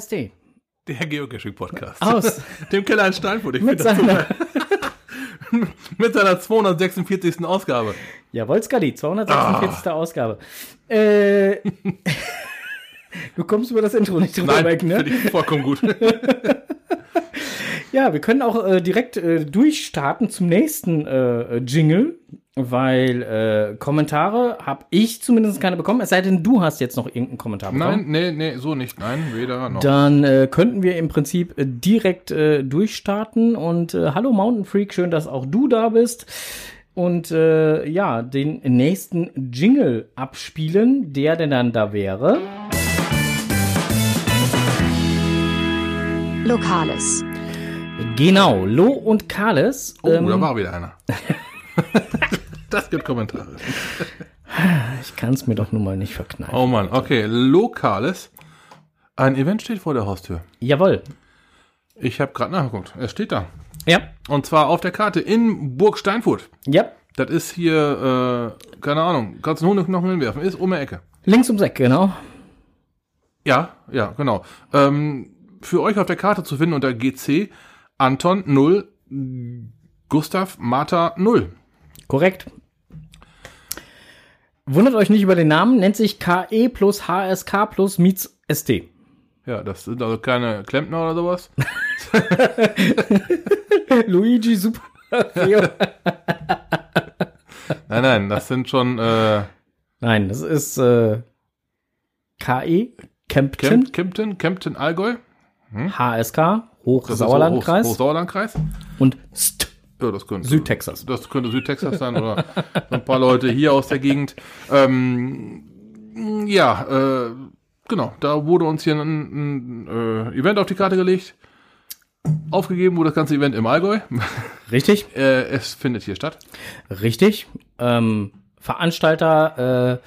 Podcast Der Geocaching-Podcast. aus Dem Keller in Steinfurt. Ich mit finde das seiner super. Mit seiner 246. Ausgabe. Jawohl, Skadi, 246. Ausgabe. Äh, du kommst über das Intro nicht drüber Nein, weg, ne? finde ich vollkommen gut. Ja, wir können auch äh, direkt äh, durchstarten zum nächsten äh, Jingle, weil äh, Kommentare habe ich zumindest keine bekommen, es sei denn, du hast jetzt noch irgendeinen Kommentar bekommen. Nein, nee, nee, so nicht. Nein, weder noch. Dann äh, könnten wir im Prinzip äh, direkt äh, durchstarten. Und äh, hallo Mountain Freak, schön, dass auch du da bist. Und äh, ja, den nächsten Jingle abspielen, der denn dann da wäre. Lokales. Genau, Lo und Kales. Oh, ähm, da war wieder einer. das gibt Kommentare. ich kann es mir doch nun mal nicht verkneifen. Oh Mann, okay. Lokales. Ein Event steht vor der Haustür. Jawohl. Ich habe gerade nachgeguckt. Es steht da. Ja, Und zwar auf der Karte in Burg Steinfurt. ja. Das ist hier, äh, keine Ahnung, kannst du einen Hundeknochen hinwerfen. Ist um die Ecke. Links ums Eck, genau. Ja, ja, genau. Ähm, für euch auf der Karte zu finden unter GC Anton 0, Gustav Martha 0. Korrekt. Wundert euch nicht über den Namen, nennt sich KE plus HSK plus Meets ST. Ja, das sind also keine Klempner oder sowas. Luigi Super. Nein, nein, das sind schon äh, Nein, das ist äh, KE, Kempten, Kemp Kempten, Kempten Allgäu. HSK, Das Hochsauerlandkreis Hoch- Hochsauerlandkreis. und ST, Ja, das könnte Südtexas. Das könnte Südtexas sein oder ein paar Leute hier aus der Gegend. Ähm, ja, äh, genau. Da wurde uns hier ein, ein äh, Event auf die Karte gelegt. Aufgegeben wurde das ganze Event im Allgäu. Richtig, äh, es findet hier statt. richtig. Ähm, Veranstalter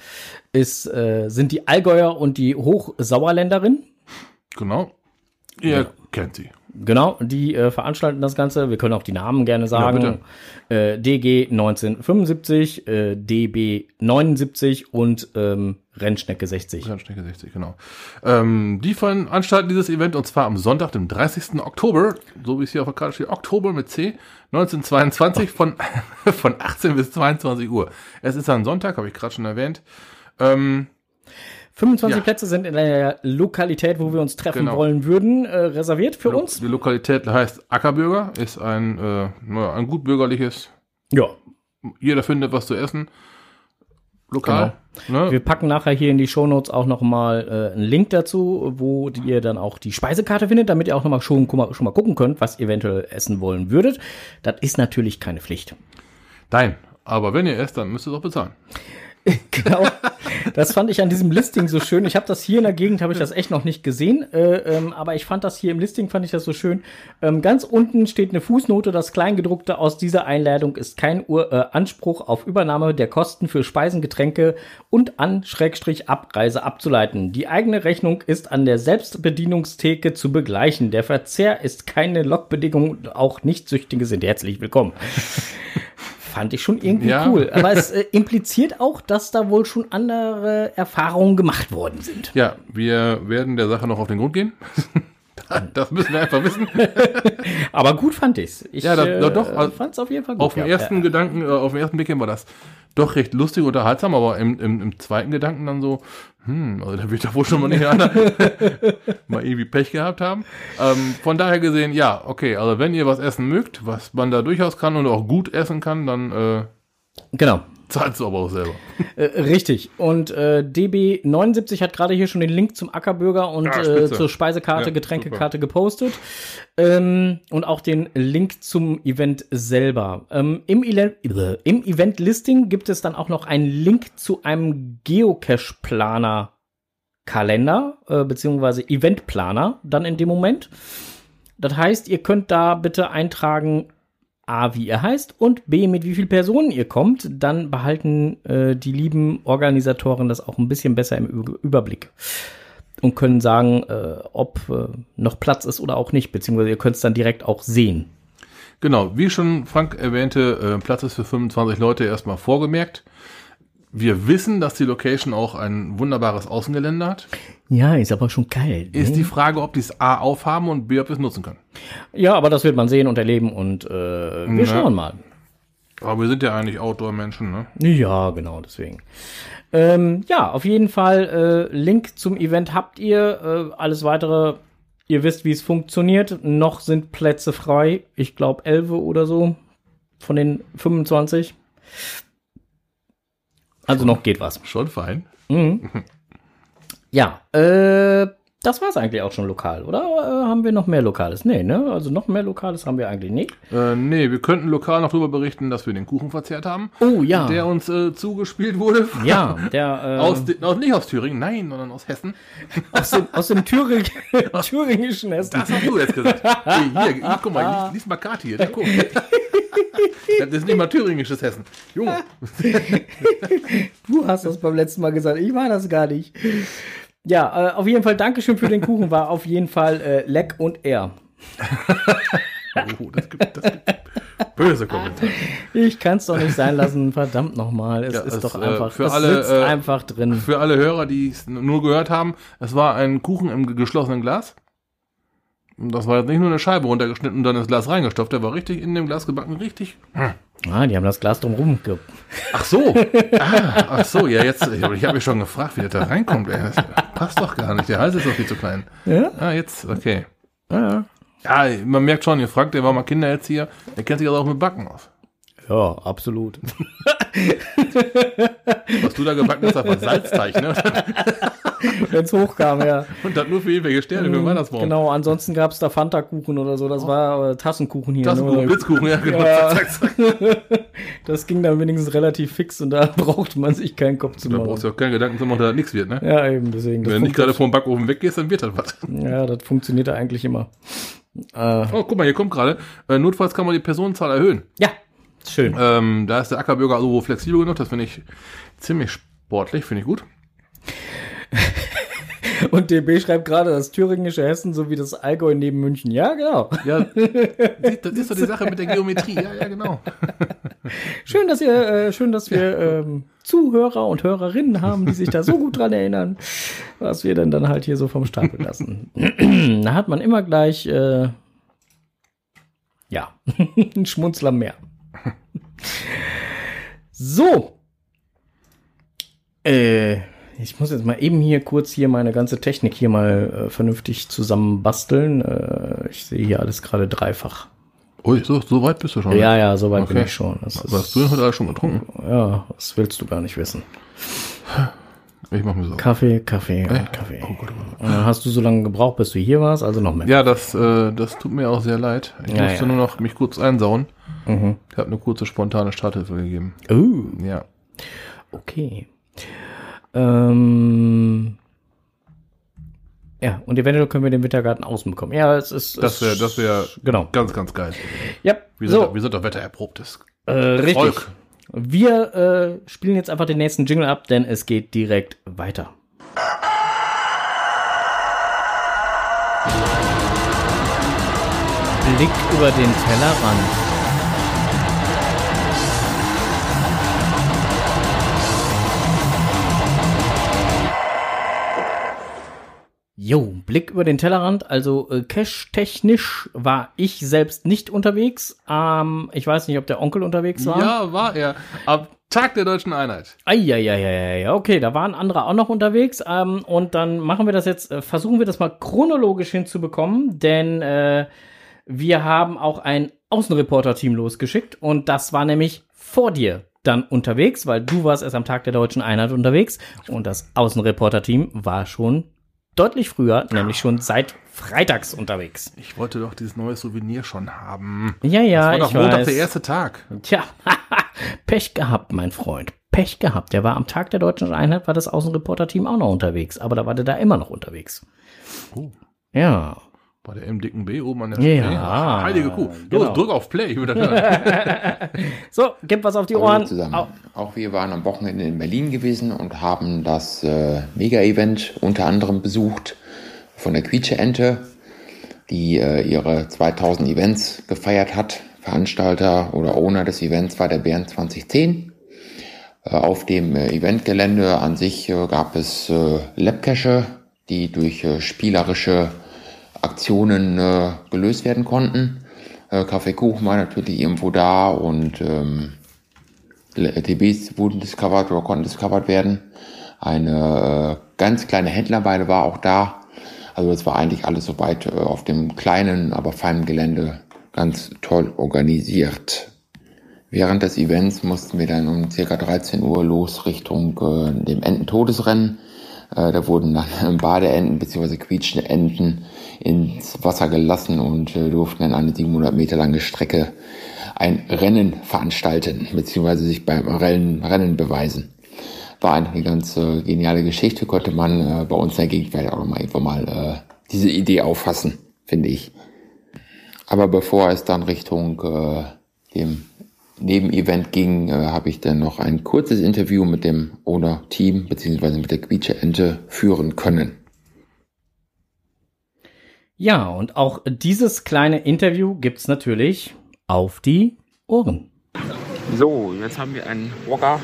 äh, ist, äh, sind die Allgäuer und die Hochsauerländerin. Genau. Ihr kennt sie. Genau, die äh, veranstalten das Ganze. Wir können auch die Namen gerne sagen. äh, DG 1975, äh, DB 79 und ähm, Rennschnecke 60. Rennstrecke 60, genau. Ähm, die veranstalten dieses Event und zwar am Sonntag, dem 30. Oktober, so wie es hier auf der Karte steht, Oktober mit C, 1922 von, von 18 bis 22 Uhr. Es ist ein Sonntag, habe ich gerade schon erwähnt. Ähm, 25 Ja. Plätze sind in der Lokalität, wo wir uns treffen Genau. wollen würden, äh, reserviert für uns. Die Lokalität heißt Ackerbürger, ist ein, äh, naja, ein gut bürgerliches, Ja. jeder findet was zu essen. Lokal. Ne? Wir packen nachher hier in die Shownotes auch noch mal äh, einen Link dazu, wo ihr dann auch die Speisekarte findet, damit ihr auch noch mal schon, schon mal gucken könnt, was ihr eventuell essen wollen würdet. Das ist natürlich keine Pflicht. Nein, aber wenn ihr esst, dann müsst ihr es auch bezahlen. Genau. Das fand ich an diesem Listing so schön. Ich habe das hier in der Gegend, habe ich das echt noch nicht gesehen. Äh, ähm, aber ich fand das hier im Listing, fand ich das so schön. Ähm, ganz unten steht eine Fußnote, das Kleingedruckte aus dieser Einladung ist kein Ur äh, Anspruch auf Übernahme der Kosten für Speisen, Getränke und an Schrägstrich Abreise abzuleiten. Die eigene Rechnung ist an der Selbstbedienungstheke zu begleichen. Der Verzehr ist keine Lockbedingung, auch Nichtsüchtige sind herzlich willkommen. Fand ich schon irgendwie Ja. cool. Aber es äh, impliziert auch, dass da wohl schon andere Erfahrungen gemacht worden sind. Ja, wir werden der Sache noch auf den Grund gehen. das müssen wir einfach wissen. Aber gut fand ich's. Ich Ja, da- äh, da doch, also fand's auf jeden Fall gut. Auf den ja. ersten Gedanken, äh, auf den ersten Blick hin war das doch recht lustig unterhaltsam, aber im, im, im zweiten Gedanken dann so, hm, also da wird doch wohl schon mal nicht einer mal irgendwie Pech gehabt haben. Ähm, von daher gesehen, ja, okay, also wenn ihr was essen mögt, was man da durchaus kann und auch gut essen kann, dann äh, Genau. Zahlt es aber auch selber. Äh, richtig. Und äh, DB79 hat gerade hier schon den Link zum Ackerbürger und Ah, äh, zur Speisekarte, Ja, Getränkekarte gepostet. Ähm, und auch den Link zum Event selber. Ähm, im, Ele äh, Im Event-Listing gibt es dann auch noch einen Link zu einem Geocache-Planer. Kalender, äh, beziehungsweise Eventplaner dann in dem Moment. Das heißt, ihr könnt da bitte eintragen, A, wie ihr heißt und B, mit wie vielen Personen ihr kommt. Dann behalten äh, die lieben Organisatoren das auch ein bisschen besser im Überblick und können sagen, äh, ob äh, noch Platz ist oder auch nicht, beziehungsweise ihr könnt es dann direkt auch sehen. Genau, wie schon Frank erwähnte, äh, Platz ist für 25 Leute erstmal vorgemerkt. Wir wissen, dass die Location auch ein wunderbares Außengelände hat. Ja, ist aber schon kalt. Ist ne? die Frage, ob die es A aufhaben und B, ob wir es nutzen können. Ja, aber das wird man sehen und erleben und äh, wir Ja. schauen mal. Aber wir sind ja eigentlich Outdoor-Menschen, ne? Ja, genau, deswegen. Ähm, ja, auf jeden Fall, äh, Link zum Event habt ihr. Äh, alles weitere, ihr wisst, wie es funktioniert. Noch sind Plätze frei. Ich glaube, 11 oder so von den 25. Also noch geht was. Schon fein. Mhm. Ja, äh, das war's eigentlich auch schon lokal, oder? Äh, haben wir noch mehr Lokales? Nee, ne? Also noch mehr Lokales haben wir eigentlich nicht. Äh, nee, wir könnten lokal noch darüber berichten, dass wir den Kuchen verzehrt haben, Oh ja. der uns äh, zugespielt wurde. ja, der äh, Aus, aus, nicht aus Thüringen, nein, sondern aus Hessen. aus dem, aus dem Thüring, thüringischen Hessen. Das hast du jetzt gesagt. Hey, hier, hier, guck mal, lies, lies mal Kati hier. da, Guck. Das ist nicht mal thüringisches Hessen. Junge. Du hast das beim letzten Mal gesagt. Ich war das gar nicht. Ja, äh, auf jeden Fall Dankeschön für den Kuchen. War auf jeden Fall äh, leck und er. Oh, das gibt, das gibt böse Kommentare. Ich kann es doch nicht sein lassen. Verdammt nochmal. Es Ja, ist es, doch äh, einfach. für alle, sitzt äh, einfach drin. Für alle Hörer, die es nur gehört haben, es war ein Kuchen im ge- geschlossenen Glas. Das war jetzt nicht nur eine Scheibe runtergeschnitten und dann ins Glas reingestopft. Der war richtig in dem Glas gebacken, richtig. Ah, die haben das Glas drumherum ge Ach so. Ah, ach so, ja, jetzt. Ich habe mich schon gefragt, wie der da reinkommt. Ey. Passt doch gar nicht. Der Hals ist doch viel zu klein. Ja? Ah, jetzt, okay. Ja, Ja, man merkt schon, ihr fragt, der war mal Kindererzieher. Der kennt sich also auch mit Backen aus. Ja absolut. Was du da gebacken hast, das war Salzteig, ne? Wenn es hochkam, ja. Und das nur für irgendwelche Sterne für den Weihnachtsbaum. Genau, ansonsten gab es da Fanta-Kuchen oder so. Das war äh, Tassenkuchen hier. Tassenkuchen, ne? Blitzkuchen, ja, genau. Ja. Das ging dann wenigstens relativ fix und da brauchte man sich keinen Kopf zu Da machen. brauchst du auch keine Gedanken zu machen, dass da nichts wird, ne? Ja, eben, deswegen. Das Wenn du nicht gerade vom Backofen weggehst, dann wird das was. ja, das funktioniert ja eigentlich immer. Äh, Oh, guck mal, hier kommt gerade. Äh, notfalls kann man die Personenzahl erhöhen. ja, schön. Ähm, da ist der Ackerbürger also flexibel genug. Das finde ich ziemlich sportlich, finde ich gut. Und DB schreibt gerade das thüringische Hessen sowie das Allgäu neben München. Ja, genau. Ja, siehst, das ist doch die Sache mit der Geometrie. Ja, ja, genau. Schön, dass ihr, äh, schön, dass wir ähm, Zuhörer und Hörerinnen haben, die sich da so gut dran erinnern, was wir denn dann halt hier so vom Stapel lassen. da hat man immer gleich, äh, ja, ein Schmunzler mehr. So. Äh, ich muss jetzt mal eben hier kurz hier meine ganze Technik hier mal äh, vernünftig zusammenbasteln. Äh, ich sehe hier alles gerade dreifach. Ui, so, so weit bist du schon. Ja, ja, soweit bin Okay. ich schon. Das Was hast du denn heute alles schon getrunken? ja, das willst du gar nicht wissen. Ich mach mir so. Kaffee, Kaffee und Kaffee. Und dann hast du so lange gebraucht, bis du hier warst, also noch mehr. Ja, das, äh, das tut mir auch sehr leid. Ich Ja, musste ja. nur noch mich kurz einsauen. Mhm. Ich habe eine kurze spontane Starthilfe gegeben. Oh, Ja. okay. Ähm, ja, und eventuell können wir den Wintergarten außen bekommen. Ja, es ist. Das wäre, das wäre Genau. ganz, ganz geil. Ja, Wir sind, so, doch, wir sind doch wettererprobtes. äh, richtig. Volk. Wir äh, spielen jetzt einfach den nächsten Jingle ab, denn es geht direkt weiter. Blick über den Tellerrand. Jo, Blick über den Tellerrand. Also äh, cash-technisch war ich selbst nicht unterwegs. Ähm, ich weiß nicht, ob der Onkel unterwegs war. Ja, war er. Am Tag der deutschen Einheit. Eieieiei, okay, da waren andere auch noch unterwegs. Ähm, und dann machen wir das jetzt, äh, versuchen wir das mal chronologisch hinzubekommen, denn äh, wir haben auch ein Außenreporter-Team losgeschickt und das war nämlich vor dir dann unterwegs, weil du warst erst am Tag der deutschen Einheit unterwegs und das Außenreporter-Team war schon deutlich früher, nämlich schon seit freitags unterwegs. Ich wollte doch dieses neue Souvenir schon haben. Ja, ja, War doch ich Montag weiß. der erste Tag. Tja, Pech gehabt, mein Freund. Pech gehabt. Der war am Tag der deutschen Einheit, war das Außenreporter-Team auch noch unterwegs. Aber da war der da immer noch unterwegs. Oh. Ja. Bei der M dicken B oben an der Ja, Spree. Ach, Heilige Kuh. Los, genau. drück auf Play. Ich will das hören. So, gib was auf die Hallo Ohren. zusammen. Au. Auch wir waren am Wochenende in Berlin gewesen und haben das äh, Mega-Event unter anderem besucht von der Quietsche-Ente, die äh, ihre 2000 Events gefeiert hat. Veranstalter oder Owner des Events war der Bären 2010. Äh, auf dem äh, Eventgelände an sich äh, gab es äh, Labcache die durch spielerische Aktionen äh, gelöst werden konnten. Äh, Kaffeekuchen war natürlich irgendwo da und ähm, TBs wurden discovered oder konnten discovered werden. Eine äh, ganz kleine Händlerweide war auch da. Also es war eigentlich alles soweit äh, auf dem kleinen, aber feinen Gelände ganz toll organisiert. Während des Events mussten wir dann um ca. 13 Uhr los Richtung äh, dem Ententodesrennen. Äh, da wurden dann Badeenten bzw. quietschende Enten ins Wasser gelassen und äh, durften dann eine 700 Meter lange Strecke ein Rennen veranstalten bzw. sich beim Rennen, Rennen beweisen. War eine ganz äh, geniale Geschichte, konnte man äh, bei uns in der Gegend vielleicht auch mal, einfach mal äh, diese Idee auffassen, finde ich. Aber bevor es dann Richtung äh, dem Nebenevent ging, äh, habe ich dann noch ein kurzes Interview mit dem Owner-Team bzw. mit der Quietsche-Ente führen können. Ja, und auch dieses kleine Interview gibt's natürlich auf die Ohren. So, jetzt haben wir einen Orga,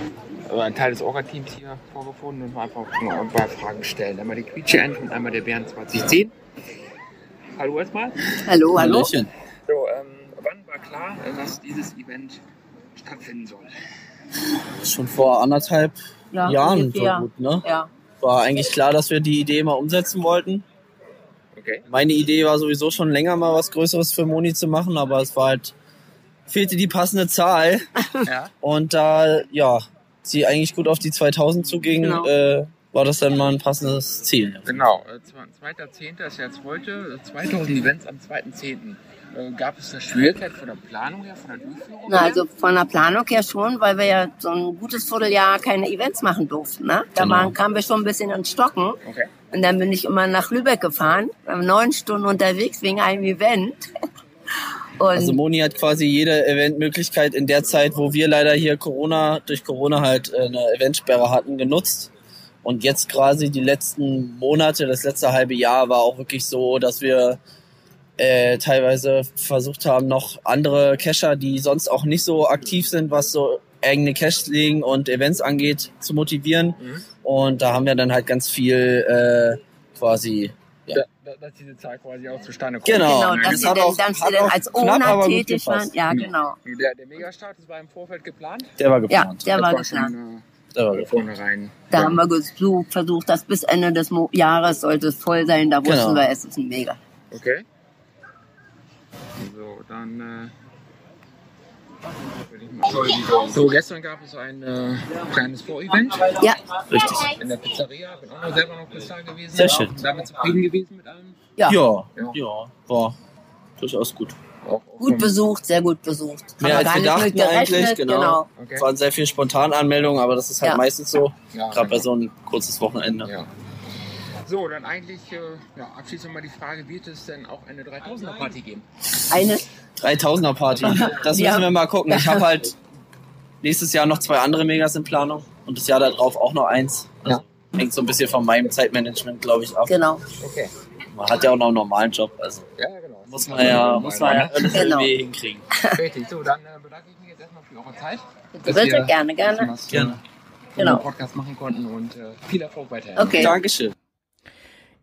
äh, einen Teil des Orga-Teams hier vorgefunden und einfach mal ein paar Fragen stellen. Einmal die Quietsche-Ente und einmal der Bären 2010. Hallo erstmal. Hallo, hallo. So, ähm, wann war klar, dass dieses Event stattfinden soll? Schon vor anderthalb Ja, Jahren so gut, ne? Ja, War eigentlich klar, dass wir die Idee mal umsetzen wollten. Okay. Meine Idee war sowieso schon länger mal was Größeres für Moni zu machen, aber es war halt, fehlte die passende Zahl. Ja. Und da, ja, sie eigentlich gut auf die 2000 zuging, Genau. äh, war das dann mal ein passendes Ziel. Genau, äh, zwe- 2.10. ist jetzt heute, äh, 2000 Events am 2.10. Äh, Gab es eine Schwierigkeit von der Planung her, von der Durchführung Na, her? also von der Planung her schon, weil wir ja so ein gutes Vierteljahr keine Events machen durften. Ne? Da Genau. waren, kamen wir schon ein bisschen ins Stocken. Okay. Und dann bin ich immer nach Lübeck gefahren, neun Stunden unterwegs wegen einem Event. Und Also Moni hat quasi jede Eventmöglichkeit in der Zeit, wo wir leider hier Corona, durch Corona halt äh, eine Eventsperre hatten, genutzt. Und jetzt quasi die letzten Monate, das letzte halbe Jahr war auch wirklich so, dass wir äh, teilweise versucht haben, noch andere Cacher, die sonst auch nicht so aktiv sind, was so eigene Caches legen und Events angeht, zu motivieren. Mhm. Und da haben wir dann halt ganz viel äh, quasi ja. Da, da, dass diese Zahl quasi auch zustande kommt. Genau. genau, das dass sie hat dann, auch- sie hat dann auch als Owner tätig waren. Ja, genau. Der, der Megastart das war im Vorfeld geplant. Der war Ja, geplant. der war das geplant. schon war äh, geplant. vornherein. Da haben wir gesucht, versucht, dass bis Ende des Mo Jahres sollte es voll sein. Da wussten Genau. wir, es ist ein Mega. Okay. So, dann. Äh, würde ich mal- so, gestern gab es ein äh, kleines Vorevent Ja, Richtig. in der Pizzeria. Bin auch noch selber noch da gewesen. Sehr schön. Damit zufrieden gewesen mit allem. ja. Ja, Ja. ja, war durchaus gut. Auch, auch Gut besucht, sehr gut besucht. Mehr als wir dachten eigentlich, genau. Okay. Es waren sehr viele Spontananmeldungen, aber das ist halt Ja. meistens so, Ja, gerade bei genau. so ein kurzes Wochenende. Ja. So, dann eigentlich äh, ja, abschließend mal die Frage, wird es denn auch eine 3000er Party geben? Eine, 3000er Party, das Ja. müssen wir mal gucken. Ich habe halt nächstes Jahr noch zwei andere Megas in Planung und das Jahr darauf auch noch eins. Also Hängt so ein bisschen von meinem Zeitmanagement, glaube ich, ab. genau. Okay. Man hat ja auch noch einen normalen Job, also Ja, genau. muss man ja, muss man ja alles Genau. irgendwie hinkriegen. Richtig, so, dann äh, bedanke ich mich jetzt erstmal für eure Zeit. Bitte, bitte, gerne, gerne. Gerne. Genau. Podcast machen konnten und äh, viel Erfolg weiterhin. Okay. Dankeschön.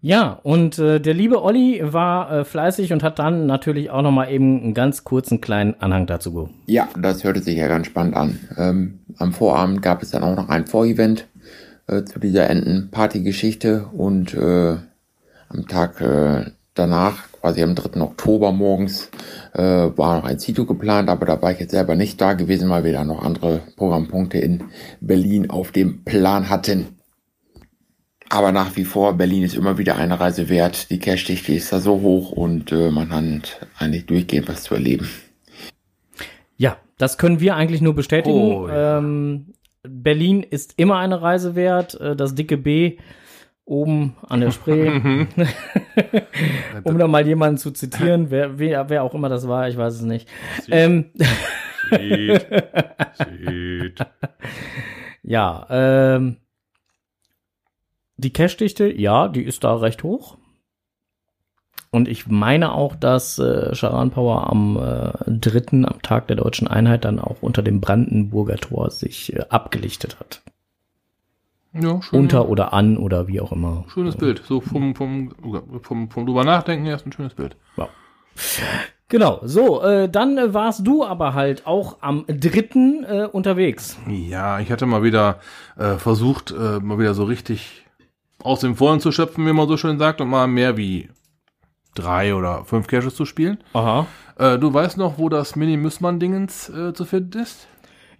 Ja, und äh, der liebe Olli war äh, fleißig und hat dann natürlich auch noch mal eben einen ganz kurzen kleinen Anhang dazu ge Ja, das hörte sich ja ganz spannend an. Ähm, am Vorabend gab es dann auch noch ein Vorevent äh, zu dieser Entenparty-Geschichte und äh, am Tag äh, danach, quasi am 3. Oktober morgens, äh, war noch ein Zito geplant, aber da war ich jetzt selber nicht da gewesen, weil wir da noch andere Programmpunkte in Berlin auf dem Plan hatten. Aber nach wie vor, Berlin ist immer wieder eine Reise wert. Die Cash-Dichte ist da so hoch und äh, man hat eigentlich durchgehend was zu erleben. Ja, das können wir eigentlich nur bestätigen. Oh, ja. ähm, Berlin ist immer eine Reise wert. Äh, Das dicke B oben an der Spree. um da mal jemanden zu zitieren, wer, wer, wer auch immer das war, ich weiß es nicht. Ähm, Shit. Shit. ja, ähm, die Cache-Dichte, ja, die ist da recht hoch. Und ich meine auch, dass äh, Charan Power am äh, dritten, am Tag der deutschen Einheit, dann auch unter dem Brandenburger Tor sich äh, abgelichtet hat. Ja, schön. unter oder an oder wie auch immer. Schönes Bild. So vom, vom, vom, vom drüber nachdenken erst ein schönes Bild. Genau, so, äh, dann äh, warst du aber halt auch am dritten äh, unterwegs. Ja, ich hatte mal wieder äh, versucht, äh, mal wieder so richtig aus dem Vollen zu schöpfen, wie man so schön sagt, und mal mehr wie drei oder fünf Caches zu spielen. Aha. Äh, du weißt noch, wo das Mini-Müssmann-Dingens äh, zu finden ist?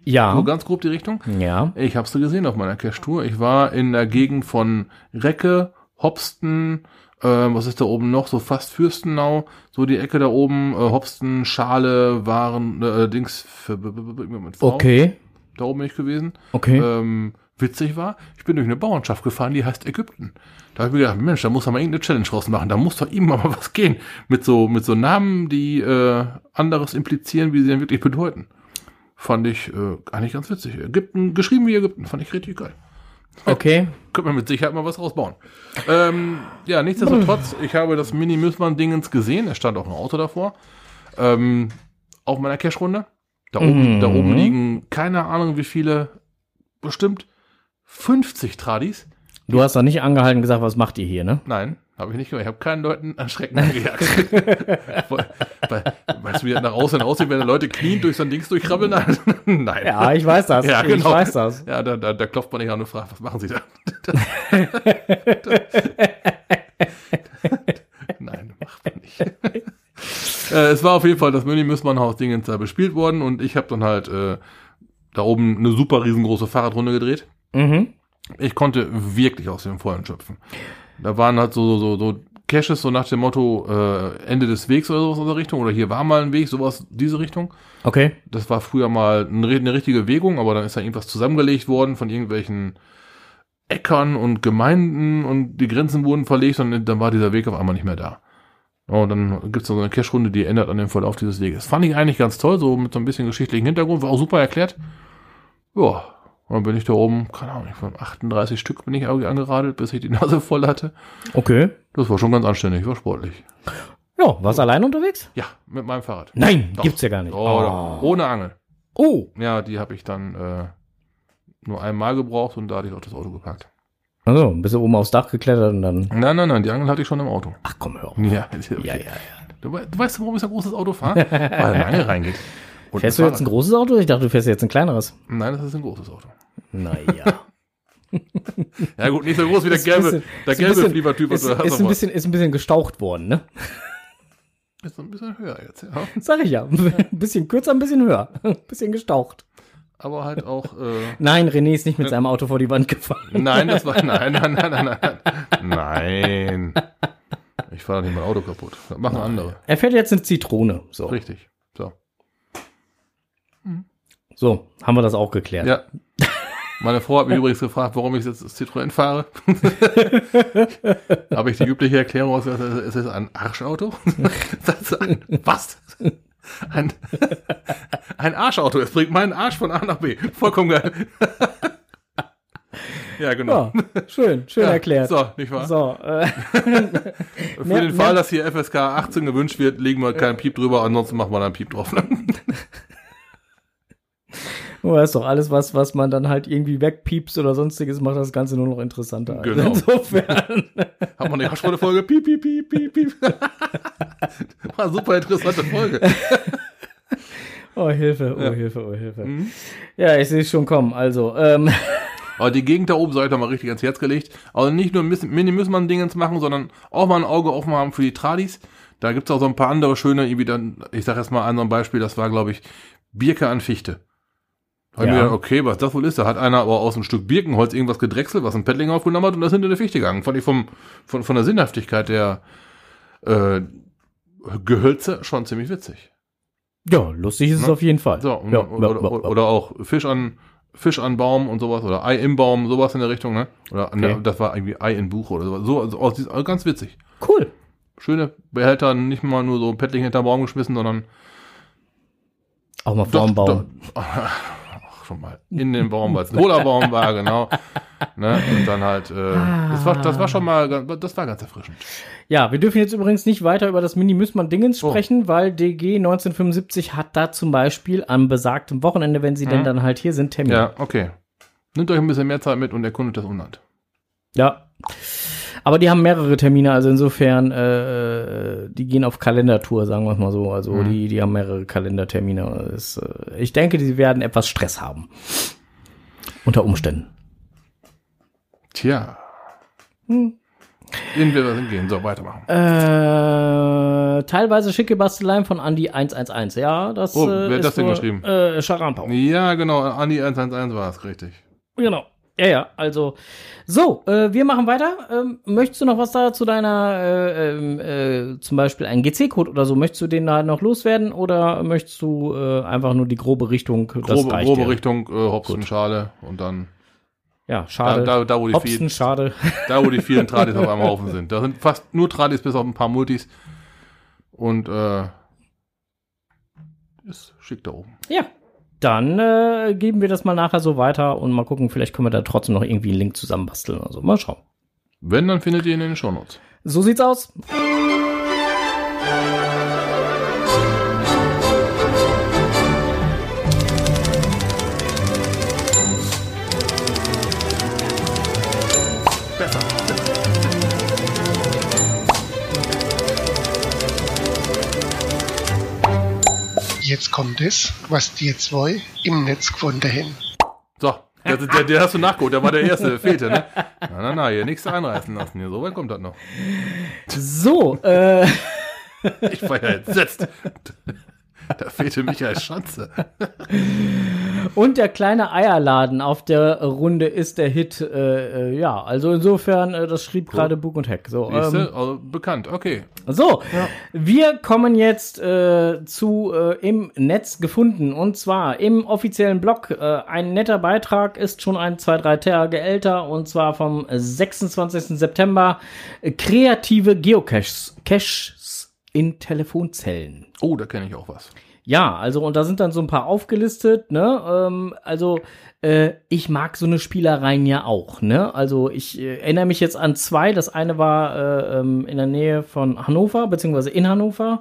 Ja. So ganz grob die Richtung? Ja. Ich hab's so gesehen auf meiner Cache-Tour. Ich war in der Gegend von Recke, Hopsten, äh, was ist da oben noch? So fast Fürstenau, so die Ecke da oben, äh, Hopsten, Schale, Waren, äh, Dings, für, mit V. Okay. Da oben bin ich gewesen. Okay. Ähm, witzig war, ich bin durch eine Bauernschaft gefahren, die heißt Ägypten. Da habe ich mir gedacht, Mensch, da muss man mal irgendeine Challenge raus machen. Da muss doch ihm mal was gehen. Mit so, mit so Namen, die äh, anderes implizieren, wie sie dann wirklich bedeuten. Fand ich äh, eigentlich ganz witzig. Ägypten, geschrieben wie Ägypten, fand ich richtig geil. Okay. Könnte man mit Sicherheit mal was rausbauen. Ähm, ja, nichtsdestotrotz, ich habe das Mini-Müssmann-Dingens gesehen. Es stand auch ein Auto davor. Ähm, auf meiner Cash-Runde. Da, oben, da oben liegen, keine Ahnung wie viele, bestimmt 50 Tradis. Du hast doch nicht angehalten und gesagt, was macht ihr hier, ne? Nein, habe ich nicht gemacht. Ich habe keinen Leuten an Schrecken angejagt. weißt du, wie das nach außen aussieht, wenn Leute knien durch so ein Dings durchkrabbeln? Nein. Ja, ich weiß das. Ja, Ich genau. weiß das. Ja, da, da, da klopft man nicht an und fragt, was machen Sie da? Nein, macht man nicht. äh, es war auf jeden Fall das Mini-Müssmann-Haus Dingens da bespielt worden und ich habe dann halt äh, da oben eine super riesengroße Fahrradrunde gedreht. Mhm. Ich konnte wirklich aus dem Vollen schöpfen. Da waren halt so, so, so Caches so nach dem Motto äh, Ende des Wegs oder sowas in der Richtung oder hier war mal ein Weg, sowas diese Richtung. Okay. Das war früher mal eine, eine richtige Wegung, aber dann ist da irgendwas zusammengelegt worden von irgendwelchen Äckern und Gemeinden und die Grenzen wurden verlegt und dann war dieser Weg auf einmal nicht mehr da. Und dann gibt's so eine Cache-Runde, die ändert an dem Verlauf dieses Weges. Fand ich eigentlich ganz toll, so mit so ein bisschen geschichtlichen Hintergrund, war auch super erklärt. Ja, und dann bin ich da oben, keine Ahnung, von 38 Stück bin ich irgendwie angeradelt, bis ich die Nase voll hatte. Okay. Das war schon ganz anständig, war sportlich. Ja, warst du allein unterwegs? Ja, mit meinem Fahrrad. Nein, Doch. gibt's ja gar nicht. Oh, doch. Ohne Angel. oh. Ja, die habe ich dann äh, nur einmal gebraucht und da hatte ich auch das Auto gepackt. Also, bist du oben aufs Dach geklettert und dann. Nein, nein, nein, die Angel hatte ich schon im Auto. Ach komm, hör auf. Ja, Ja, ja, ja. Du, du weißt, warum ich so ein großes Auto fahre? Weil eine Angel reingeht. Und Fährst du jetzt ein großes Auto? Ich dachte, du fährst jetzt ein kleineres. Nein, das ist ein großes Auto. Naja. Ja gut, nicht so groß wie der Ist gelbe, bisschen- der ist ein gelbe bisschen- Fliebertyp. Ist, was du hast, ist, ein bisschen, ist ein bisschen gestaucht worden, ne? ist so ein bisschen höher jetzt. Ja. Sag ich ja. Ein bisschen kürzer, ein bisschen höher. Ein bisschen gestaucht. Aber halt auch... Äh, Nein, René ist nicht mit seinem Auto vor die Wand gefahren. nein, das war... Nein, nein, nein, nein, nein. Nein. Ich fahre nicht mein Auto kaputt. Das machen andere. Er fährt jetzt eine Zitrone. So, Richtig. So. so haben wir das auch geklärt. Ja. Meine Frau hat mich übrigens gefragt, warum ich jetzt das Citroën fahre. Habe ich die übliche Erklärung aus, es ist ein Arschauto? Ein, was? Ein, ein Arschauto. Es bringt meinen Arsch von A nach B. Vollkommen geil. Ja, genau. Ja, schön, schön Ja, erklärt. So, nicht wahr? So, äh, Für mehr- den Fall, mehr- dass hier FSK 18 gewünscht wird, legen wir keinen Piep drüber, ansonsten machen wir da einen Piep drauf. Du weißt doch, alles, was, was man dann halt irgendwie wegpiepst oder sonstiges, macht das Ganze nur noch interessanter. Also Genau. Insofern. Hat man eine Folge Piep, piep, piep, piep, piep. War eine super interessante Folge. Oh, Hilfe, oh, Ja. Hilfe, oh, Hilfe. Mhm. Ja, ich sehe es schon kommen. Also, ähm, Aber die Gegend da oben soll ich da mal richtig ans Herz gelegt. Also nicht nur Mini-Müssmann-Dingens machen, sondern auch mal ein Auge offen haben für die Tradis. Da gibt's auch so ein paar andere schöne, irgendwie dann, ich sag jetzt mal an so ein Beispiel, das war, glaube ich, Birke an Fichte. Da hab ich Ja. mir gedacht, okay, was das wohl ist, da hat einer aber aus einem Stück Birkenholz irgendwas gedrechselt, was ein Paddling aufgenommen hat und das hinter eine Fichte gegangen. Fand ich vom, von, von der Sinnhaftigkeit der äh, Gehölze schon ziemlich witzig. ja, lustig ist es Ne? auf jeden Fall. So, und, ja, oder, oder, oder auch Fisch an Fisch an Baum und sowas oder Ei im Baum, sowas in der Richtung, ne? Oder Okay. ne, das war irgendwie Ei in Buch oder sowas. So, also, also ganz witzig. Cool. Schöne Behälter, nicht mal nur so ein Paddling hinter Baum geschmissen, sondern Auch mal vorm Baum. Ach, schon mal in den Baum, weil es ein hohler Baum war, genau. Ne? Und dann halt, äh, das, war, das war schon mal, ganz- das war ganz erfrischend. Ja, wir dürfen jetzt übrigens nicht weiter über das Mini-Müssmann-Dingens Oh. sprechen, weil DG 1975 hat da zum Beispiel am besagten Wochenende, wenn sie denn dann halt hier sind, Termin. Ja, okay. Nehmt euch ein bisschen mehr Zeit mit und erkundet das Umland. Ja. Aber die haben mehrere Termine, also insofern, äh, die gehen auf Kalendertour, sagen wir es mal so. Also Mhm. die, die haben mehrere Kalendertermine. Das, äh, ich denke, die werden etwas Stress haben. Unter Umständen. Tja. Hm. Irgendwer was hingehen. So, weitermachen. Äh, teilweise schicke Basteleien von Andy 111. Ja, das Oh, äh, wer hat ist das denn geschrieben? Äh, Scharampau. Ja, genau. Andi 111 war es, richtig. Genau. Ja, ja, also. So, äh, wir machen weiter. Ähm, möchtest du noch was da zu deiner, äh, ähm, äh, zum Beispiel einen GC-Code oder so, möchtest du den da noch loswerden oder möchtest du äh, einfach nur die grobe Richtung? Grobe, grobe dir? Richtung äh, Hopfen, Schale und dann Ja, da, schade. da, da, wo die Hopsten, vielen, schade. da, wo die vielen Tradis auf einem Haufen sind. Da sind fast nur Tradis bis auf ein paar Multis. Und äh, ist schick da oben. Ja. Dann äh, geben wir das mal nachher so weiter und mal gucken, vielleicht können wir da trotzdem noch irgendwie einen Link zusammenbasteln oder so. Mal schauen. Wenn, dann findet ihr ihn in den Shownotes. So sieht's aus. Jetzt kommt es, was die zwei im Netz gefunden haben. So, der, der, der hast du nachgeholt, der war der Erste, der fehlte, ne? Na, na, na, hier nichts einreißen lassen. Hier, so weit kommt das noch. So, äh, Ich war ja entsetzt. Da fehlte Michael Schanze. Und der kleine Eierladen auf der Runde ist der Hit. Äh, äh, ja, also insofern, äh, das schrieb gerade Bug und Heck. So, Siehste? ähm, Also, bekannt, okay. so wir kommen jetzt äh, zu äh, im Netz gefunden. Und zwar im offiziellen Blog. Äh, ein netter Beitrag ist schon ein, zwei, drei Tage älter. Und zwar vom 26. September. Kreative Geocaches Caches in Telefonzellen. Oh, da kenne ich auch was. Ja, also und da sind dann so ein paar aufgelistet, ne? Ähm, also äh, ich mag so eine Spielereien ja auch, ne? Also ich äh, erinnere mich jetzt an zwei. Das eine war äh, ähm, in der Nähe von Hannover, beziehungsweise in Hannover.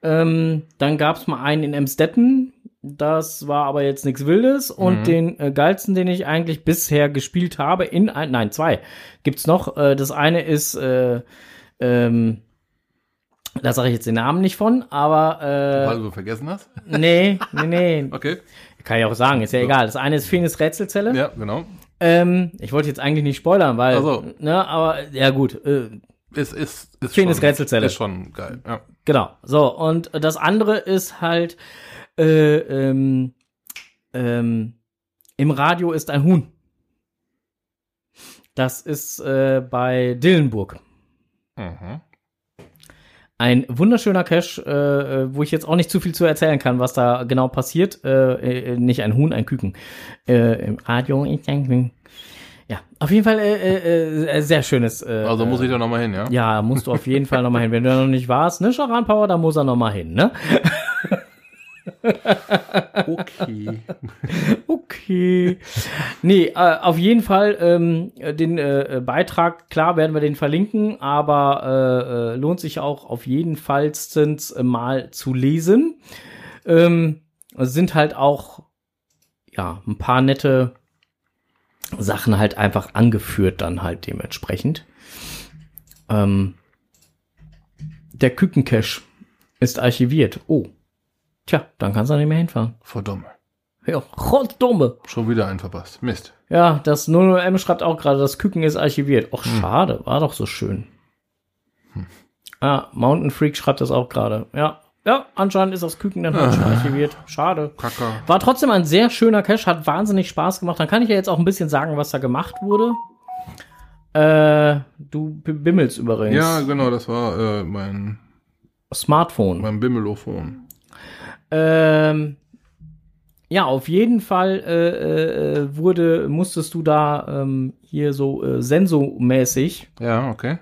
Ähm, dann gab es mal einen in Emstetten. Das war aber jetzt nichts Wildes. Und den äh, geilsten, den ich eigentlich bisher gespielt habe, in ein, nein, zwei gibt's noch. Äh, das eine ist, äh, ähm, da sage ich jetzt den Namen nicht von, aber äh, Weil du vergessen hast? Nee, nee, nee. Okay. Kann ich auch sagen, ist ja egal. Das eine ist Fenis Rätselzelle. Ja, genau. Ähm, ich wollte jetzt eigentlich nicht spoilern, weil, Ach so. ne, aber ja gut, äh, Ist, ist, ist schon- Rätselzelle. Ist schon geil, ja. genau. So, und das andere ist halt, äh, ähm, ähm, im Radio ist ein Huhn. Das ist äh, bei Dillenburg. Mhm. Ein wunderschöner Cache, äh, äh, wo ich jetzt auch nicht zu viel zu erzählen kann, was da genau passiert. Äh, äh, nicht ein Huhn, ein Küken. Äh, Im Radio ein Küken. Ja, auf jeden Fall äh, äh, äh, sehr schönes. Äh, Also muss ich da nochmal hin, ja? Ja, musst du auf jeden Fall nochmal hin. Wenn du da noch nicht warst, ne, Charan Power, da muss er nochmal hin, ne? Okay. Okay. Nee, äh, auf jeden Fall ähm, den äh, Beitrag, klar werden wir den verlinken, aber äh, äh, lohnt sich auch auf jeden Fall mal zu lesen. Ähm, sind halt auch ja ein paar nette Sachen halt einfach angeführt dann halt dementsprechend. Ähm, der Kükencache ist archiviert. Oh. Tja, dann kannst du nicht mehr hinfahren. Verdammt. Ja, Dumme. Schon wieder einen verpasst. Mist. Ja, das 00M schreibt auch gerade, das Küken ist archiviert. Och, schade, war doch so schön. Ah, Mountain Freak schreibt das auch gerade. Ja, ja, anscheinend ist das Küken dann halt schon archiviert. Schade. Kacker. War trotzdem ein sehr schöner Cache, hat wahnsinnig Spaß gemacht. Dann kann ich ja jetzt auch ein bisschen sagen, was da gemacht wurde. Äh, du bimmelst übrigens. Ja, genau, das war äh, mein, Smartphone. mein Bimmelophon. Ähm, ja, auf jeden Fall äh, äh, wurde, musstest du da ähm, hier so äh, sensomäßig Ja, okay.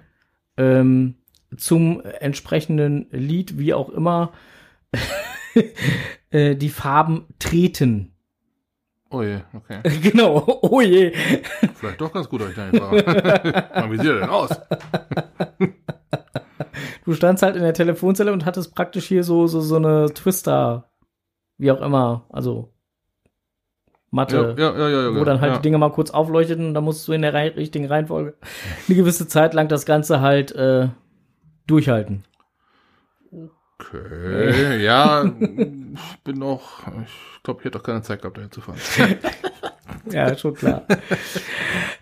ähm, zum entsprechenden Lied, wie auch immer, äh, die Farben treten. Oh je, okay. genau, oh je. Vielleicht doch ganz gut, euch einfach. Mal, wie sieht er denn aus? Du standst halt in der Telefonzelle und hattest praktisch hier so, so, so eine Twister, wie auch immer, also Mathe, Ja, ja, ja, wo dann halt die Dinge mal kurz aufleuchteten und dann musst du in der rei richtigen Reihenfolge eine gewisse Zeit lang das Ganze halt äh, durchhalten. Okay, ja, ich bin noch, ich glaube, ich hätte auch keine Zeit gehabt, dahin zu fahren. Ja, schon klar.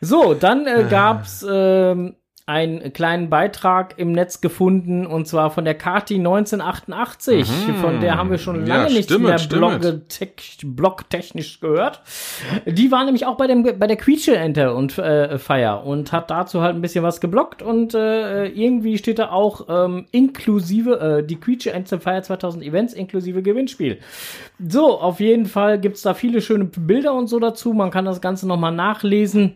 so, dann äh, gab's ähm, einen kleinen Beitrag im Netz gefunden und zwar von der Kati 1988. Von der haben wir schon Mhm. Ja, lange nichts mehr blogtechnisch gehört. Die war nämlich auch bei dem bei der Quietsche-Ente und äh, Feier und hat dazu halt ein bisschen was geblockt und äh, irgendwie steht da auch ähm, inklusive äh, die Quietsche-Ente Feier 2000 Events inklusive Gewinnspiel. So, auf jeden Fall gibt's da viele schöne Bilder und so dazu. Man kann das Ganze nochmal nachlesen.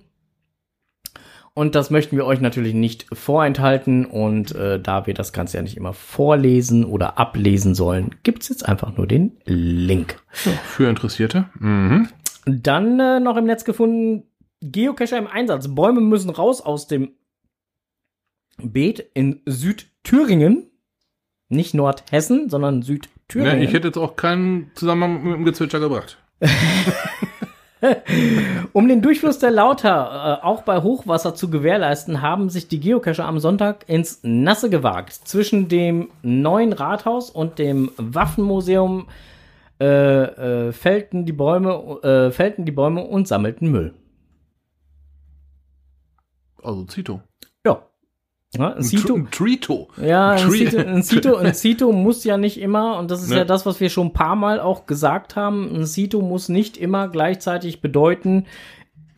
Und das möchten wir euch natürlich nicht vorenthalten. Und äh, da wir das Ganze ja nicht immer vorlesen oder ablesen sollen, gibt's jetzt einfach nur den Link. Für Interessierte. Mhm. Dann äh, noch im Netz gefunden, Geocacher im Einsatz. Bäume müssen raus aus dem Beet in Südthüringen. Nicht Nordhessen, sondern Südthüringen. Ne, ich hätte jetzt auch keinen Zusammenhang mit dem Gezwitscher gebracht. Um den Durchfluss der Lauter äh, auch bei Hochwasser zu gewährleisten, haben sich die Geocacher am Sonntag ins Nasse gewagt. Zwischen dem neuen Rathaus und dem Waffenmuseum äh, äh, fällten, die Bäume, äh, fällten die Bäume und sammelten Müll. Also Zito. Ja. ein Cito, ein Trito. ja, ein Cito, ein, Cito, ein Cito muss ja nicht immer, und das ist Ne. ja das, was wir schon ein paar Mal auch gesagt haben, ein Cito muss nicht immer gleichzeitig bedeuten,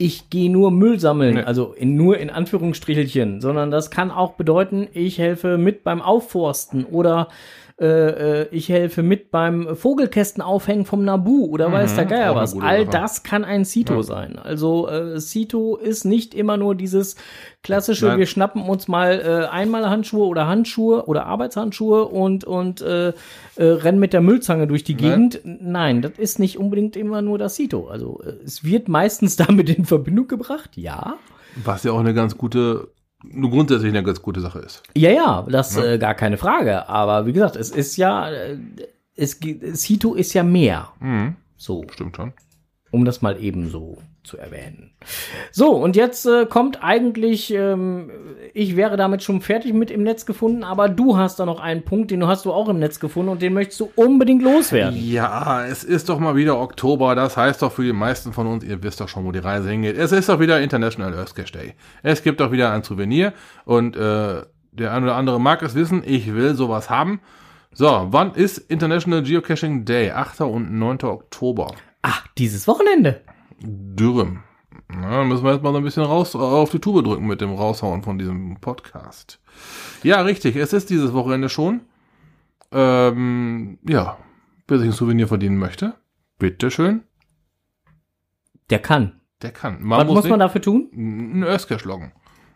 ich gehe nur Müll sammeln, Ne. also in, nur in Anführungsstrichelchen, sondern das kann auch bedeuten, ich helfe mit beim Aufforsten oder äh, äh, ich helfe mit beim Vogelkästen aufhängen vom Nabu oder weiß der Geier was. All Sache. das kann ein Cito Ja. sein. Also äh, Cito ist nicht immer nur dieses klassische, Nein. wir schnappen uns mal äh, einmal Handschuhe oder Handschuhe oder Arbeitshandschuhe und, und äh, äh, rennen mit der Müllzange durch die Nein. Gegend. Nein, das ist nicht unbedingt immer nur das Cito. Also äh, es wird meistens damit in Verbindung gebracht, ja. Was ja auch eine ganz gute, grundsätzlich eine ganz gute Sache ist. Ja, ja, das Ja. Äh, gar keine Frage. Aber wie gesagt, es ist ja, äh, es, Cito ist ja mehr. Mhm. So, Stimmt schon. um das mal eben so zu erwähnen. So, und jetzt äh, kommt eigentlich, ähm, ich wäre damit schon fertig mit im Netz gefunden, aber du hast da noch einen Punkt, den hast du auch im Netz gefunden und den möchtest du unbedingt loswerden. Ja, es ist doch mal wieder Oktober. Das heißt doch für die meisten von uns, ihr wisst doch schon, wo die Reise hingeht. Es ist doch wieder International Earth Cache Day. Es gibt doch wieder ein Souvenir und äh, der ein oder andere mag es wissen. Ich will sowas haben. So, wann ist International Geocaching Day? 8. und 9. Oktober. Ach, dieses Wochenende. Dürrem. Na, müssen wir jetzt mal so ein bisschen raus auf die Tube drücken mit dem Raushauen von diesem Podcast. Ja, richtig. Es ist dieses Wochenende schon. Ähm, ja, wer sich ein Souvenir verdienen möchte, bitteschön, Der kann. der kann. Was muss man nicht- dafür tun? ein Earthcache loggen.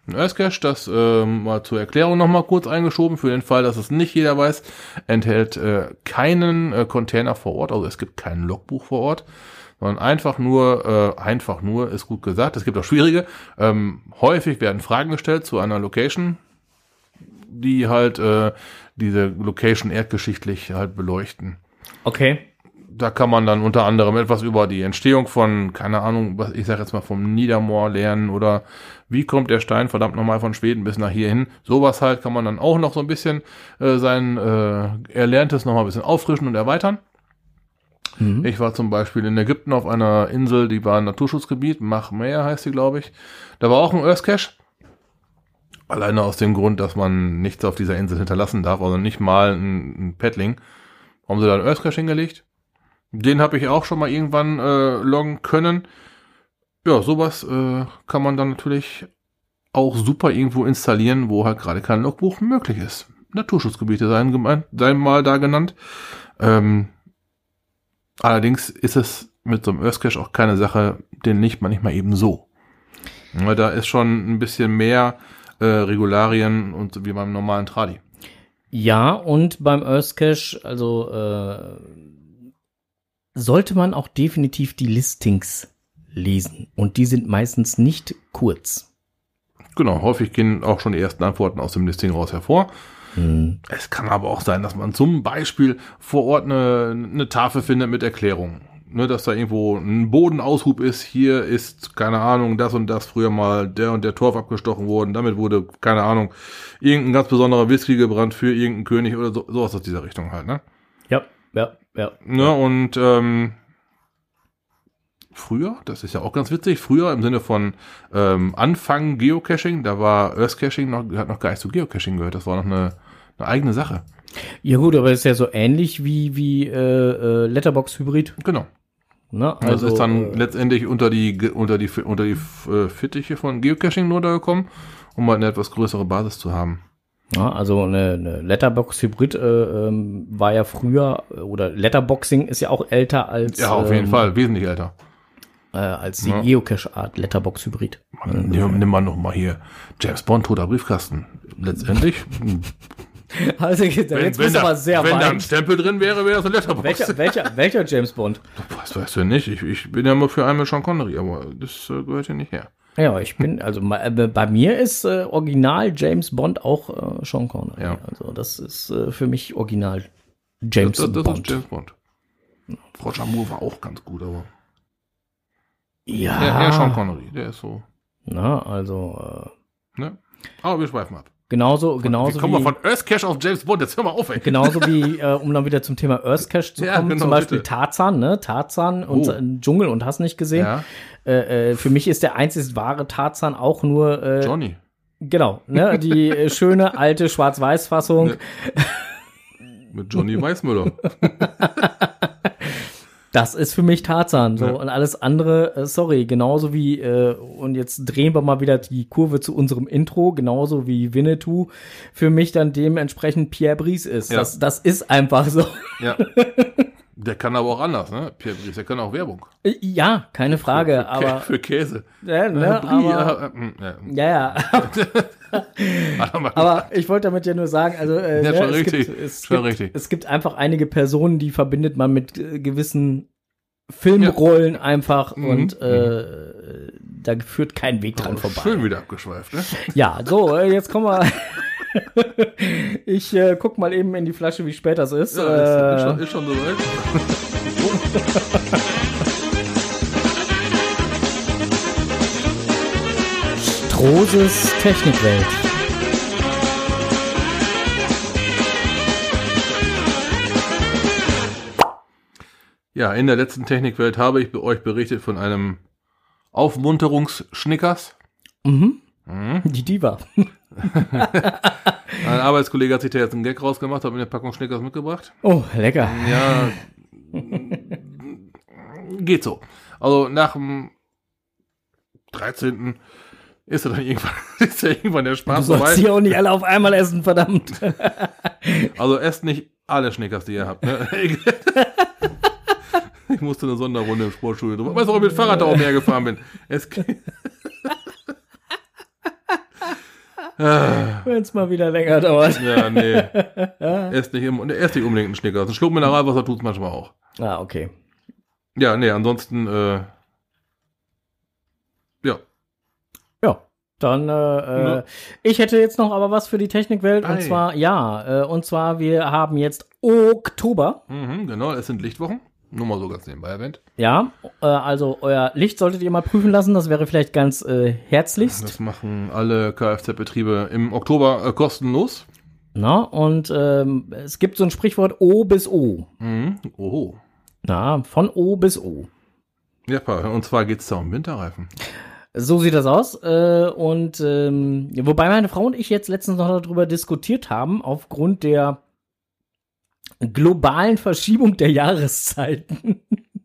Ein Earthcache, das ähm, mal zur Erklärung nochmal kurz eingeschoben, für den Fall, dass es nicht jeder weiß, enthält äh, keinen äh, Container vor Ort, also es gibt kein Logbuch vor Ort, sondern einfach nur, äh, einfach nur ist gut gesagt, es gibt auch schwierige. Ähm, häufig werden Fragen gestellt zu einer Location, die halt äh, diese Location erdgeschichtlich halt beleuchten Okay. da kann man dann unter anderem etwas über die Entstehung von, keine Ahnung, was ich sage jetzt mal vom Niedermoor lernen oder wie kommt der Stein verdammt nochmal von Schweden bis nach hierhin. Sowas halt kann man dann auch noch so ein bisschen äh, sein äh, Erlerntes nochmal ein bisschen auffrischen und erweitern. Mhm. Ich war zum Beispiel in Ägypten auf einer Insel, die war ein Naturschutzgebiet, Machmeer heißt sie, glaube ich. Da war auch ein Earth Cache. Alleine aus dem Grund, dass man nichts auf dieser Insel hinterlassen darf, also nicht mal ein, ein Paddling. Haben sie da einen Earth Cache hingelegt? Den habe ich auch schon mal irgendwann äh, loggen können. Ja, sowas äh, kann man dann natürlich auch super irgendwo installieren, wo halt gerade kein Logbuch möglich ist. Naturschutzgebiete seien, gemeint, seien mal da genannt. Ähm, allerdings ist es mit so einem Earth Cache auch keine Sache, den nicht man nicht mal eben so. Da ist schon ein bisschen mehr äh, Regularien und so wie beim normalen Tradi. Ja, und beim Earth Cache, also äh, sollte man auch definitiv die Listings lesen. Und die sind meistens nicht kurz. Genau, häufig gehen auch schon die ersten Antworten aus dem Listing raus hervor. Hm. Es kann aber auch sein, dass man zum Beispiel vor Ort eine, eine Tafel findet mit Erklärungen. ne, dass da irgendwo ein Bodenaushub ist. Hier ist, keine Ahnung, das und das früher mal der und der Torf abgestochen worden. Damit wurde, keine Ahnung, irgendein ganz besonderer Whisky gebrannt für irgendeinen König oder so, sowas aus dieser Richtung halt, ne? Ja, ja, ja. Ne, und ähm, früher, das ist ja auch ganz witzig, früher im Sinne von ähm, Anfang Geocaching, da war Earth Caching noch, hat noch gar nicht zu Geocaching gehört, das war noch eine, eine eigene Sache. Ja gut, aber ist ja so ähnlich wie, wie äh, äh, Letterbox Hybrid. Genau. Ne? Also, das ist dann äh, letztendlich unter die unter die unter die äh, Fittiche von Geocaching nur da gekommen, um mal eine etwas größere Basis zu haben. Ja, also eine, eine Letterbox Hybrid äh, ähm, war ja früher äh, oder Letterboxing ist ja auch älter als Ja, auf jeden ähm, Fall, wesentlich älter. äh, als die Ja. Geocache Art Letterbox Hybrid. Nimm, nimm mal noch mal hier James Bond toter Briefkasten. Letztendlich, Also jetzt wenn, bist wenn, du da, aber sehr wenn da ein weit. Stempel drin wäre, wäre das eine Letterbox. Welcher, welcher, welcher James Bond? Was weißt du nicht? Ich, ich bin ja immer für einmal Sean Connery, aber das äh, gehört ja nicht her. Ja, ich bin, also ma- äh, bei mir ist äh, Original James Bond auch äh, Sean Connery. Ja. Also das ist äh, für mich Original James das, das Bond. ist James Bond. Roger Moore war auch ganz gut, aber ja, ja, eher Sean Connery, der ist so. na, also äh, Ne? Aber wir schweifen ab. Genauso, Wie genauso kommen wir wie, von Earth Cash auf James Bond? Jetzt hör mal auf, ey. genauso wie, äh, um dann wieder zum Thema Earth Cache zu Ja, kommen, genau, zum Beispiel bitte. Tarzan, ne, Tarzan und Oh. äh, Dschungel und hast nicht gesehen. Ja, Äh, äh, für mich ist der einzig wahre Tarzan auch nur, äh, Johnny. genau, ne, die äh, schöne alte Schwarz-Weiß-Fassung. Ne. Mit Johnny Weißmüller. Das ist für mich Tarzan. So. Ja. Und alles andere, äh, sorry, genauso wie, äh, und jetzt drehen wir mal wieder die Kurve zu unserem Intro, genauso wie Winnetou für mich dann dementsprechend Pierre Brice ist. Ja. Das, das ist einfach so. Ja. Der kann aber auch anders, ne? Pierre Brice, der kann auch Werbung. Äh, Ja, keine Frage, für, aber. Für Käse. Ja, ne, Brie, aber ja, äh, ja. ja, ja. Er Aber ich wollte damit ja nur sagen, also äh, Ja, ne, schon es, richtig, Gibt, es, schon gibt, richtig. es gibt einfach einige Personen, die verbindet man mit äh, gewissen Filmrollen einfach Mhm. und äh, da führt kein Weg dran vorbei. Schön wieder abgeschweift, ne? Ja, so, äh, jetzt kommen wir. ich äh, guck mal eben in die Flasche, wie spät das ist. Ja, ist, ist, äh, schon, ist schon soweit. Strohses Technikwelt. Ja, in der letzten Technikwelt habe ich euch berichtet von einem Aufmunterungsschnickers. Mhm. Mhm. Die Diva. Ein Arbeitskollege hat sich da jetzt einen Gag rausgemacht, hat mir eine Packung Schnickers mitgebracht. Oh, lecker. Ja, geht so. Also nach dem 13. ist er dann irgendwann, ist ja irgendwann der Du Spaß sollst vorbei. hier auch nicht alle auf einmal essen, verdammt. Also esst nicht alle Schnickers, die ihr habt. Ne? ich musste eine Sonderrunde im Sportstudio drüber. Weißt du, warum ich mit Fahrrad da auch mehr gefahren bin? Es Ah, Wenn es mal wieder länger dauert. ja, nee. Esst nicht, im, esst nicht unbedingt einen Schnickers. Ein Schluck Mineralwasser tut's manchmal auch. Ah, okay. Ja, nee, ansonsten, äh, ja. Ja. Dann, äh, Ja. ich hätte jetzt noch aber was für die Technikwelt. Und Ei. zwar, ja, äh, und zwar, wir haben jetzt Oktober. Mhm, genau, es sind Lichtwochen. Nur mal so ganz nebenbei erwähnt. Ja, äh, also euer Licht solltet ihr mal prüfen lassen. Das wäre vielleicht ganz äh, herzlichst. Das machen alle Kfz-Betriebe im Oktober äh, kostenlos. Na, und ähm, es gibt so ein Sprichwort O bis O. Mhm. Oho. Na, von O bis O. Ja, und zwar geht's da um Winterreifen. So sieht das aus. Äh, und ähm, wobei meine Frau und ich jetzt letztens noch darüber diskutiert haben, aufgrund der globalen Verschiebung der Jahreszeiten.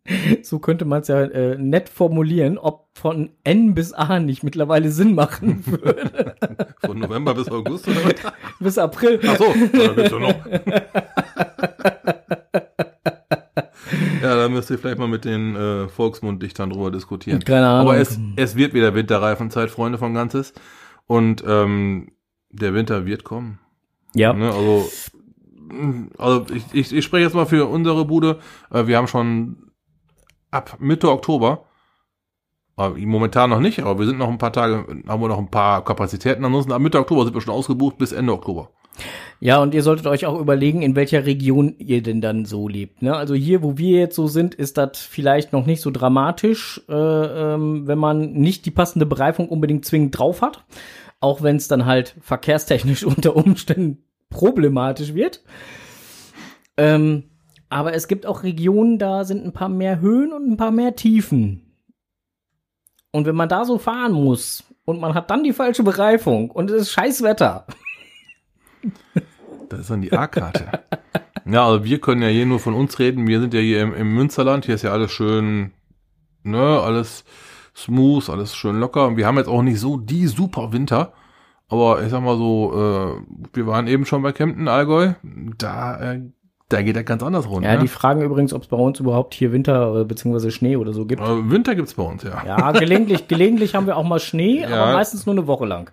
so könnte man es ja äh, nett formulieren, ob von N bis A nicht mittlerweile Sinn machen würde. Von November bis August oder was? bis April. Ach so, da bist du noch. ja, da müsst ihr vielleicht mal mit den äh, Volksmunddichtern drüber diskutieren. Keine Ahnung. Aber es, es wird wieder Winterreifenzeit, Freunde von Ganzes. Und ähm, der Winter wird kommen. Ja. Ne? Also, also ich, ich, ich spreche jetzt mal für unsere Bude. Äh, wir haben schon ab Mitte Oktober, äh, momentan noch nicht, aber wir sind noch ein paar Tage, haben wir noch ein paar Kapazitäten. Ansonsten ab Mitte Oktober sind wir schon ausgebucht bis Ende Oktober. Ja, und ihr solltet euch auch überlegen, in welcher Region ihr denn dann so lebt. Ne? Also hier, wo wir jetzt so sind, ist das vielleicht noch nicht so dramatisch, äh, ähm, wenn man nicht die passende Bereifung unbedingt zwingend drauf hat. Auch wenn es dann halt verkehrstechnisch unter Umständen problematisch wird. Ähm, aber es gibt auch Regionen, da sind ein paar mehr Höhen und ein paar mehr Tiefen. Und wenn man da so fahren muss und man hat dann die falsche Bereifung und es ist scheiß Wetter. Das ist dann die A-Karte. ja, also wir können ja hier nur von uns reden. Wir sind ja hier im, im Münsterland. Hier ist ja alles schön, ne, alles smooth, alles schön locker. Und wir haben jetzt auch nicht so die super Winter. Aber ich sag mal so, äh, wir waren eben schon bei Kempten, Allgäu. Da, äh, da geht er ganz anders rund. Ja, ne? die fragen übrigens, ob es bei uns überhaupt hier Winter äh, bzw. Schnee oder so gibt. äh, Winter gibt's bei uns, ja. Ja, gelegentlich, gelegentlich haben wir auch mal Schnee, Ja. aber meistens nur eine Woche lang.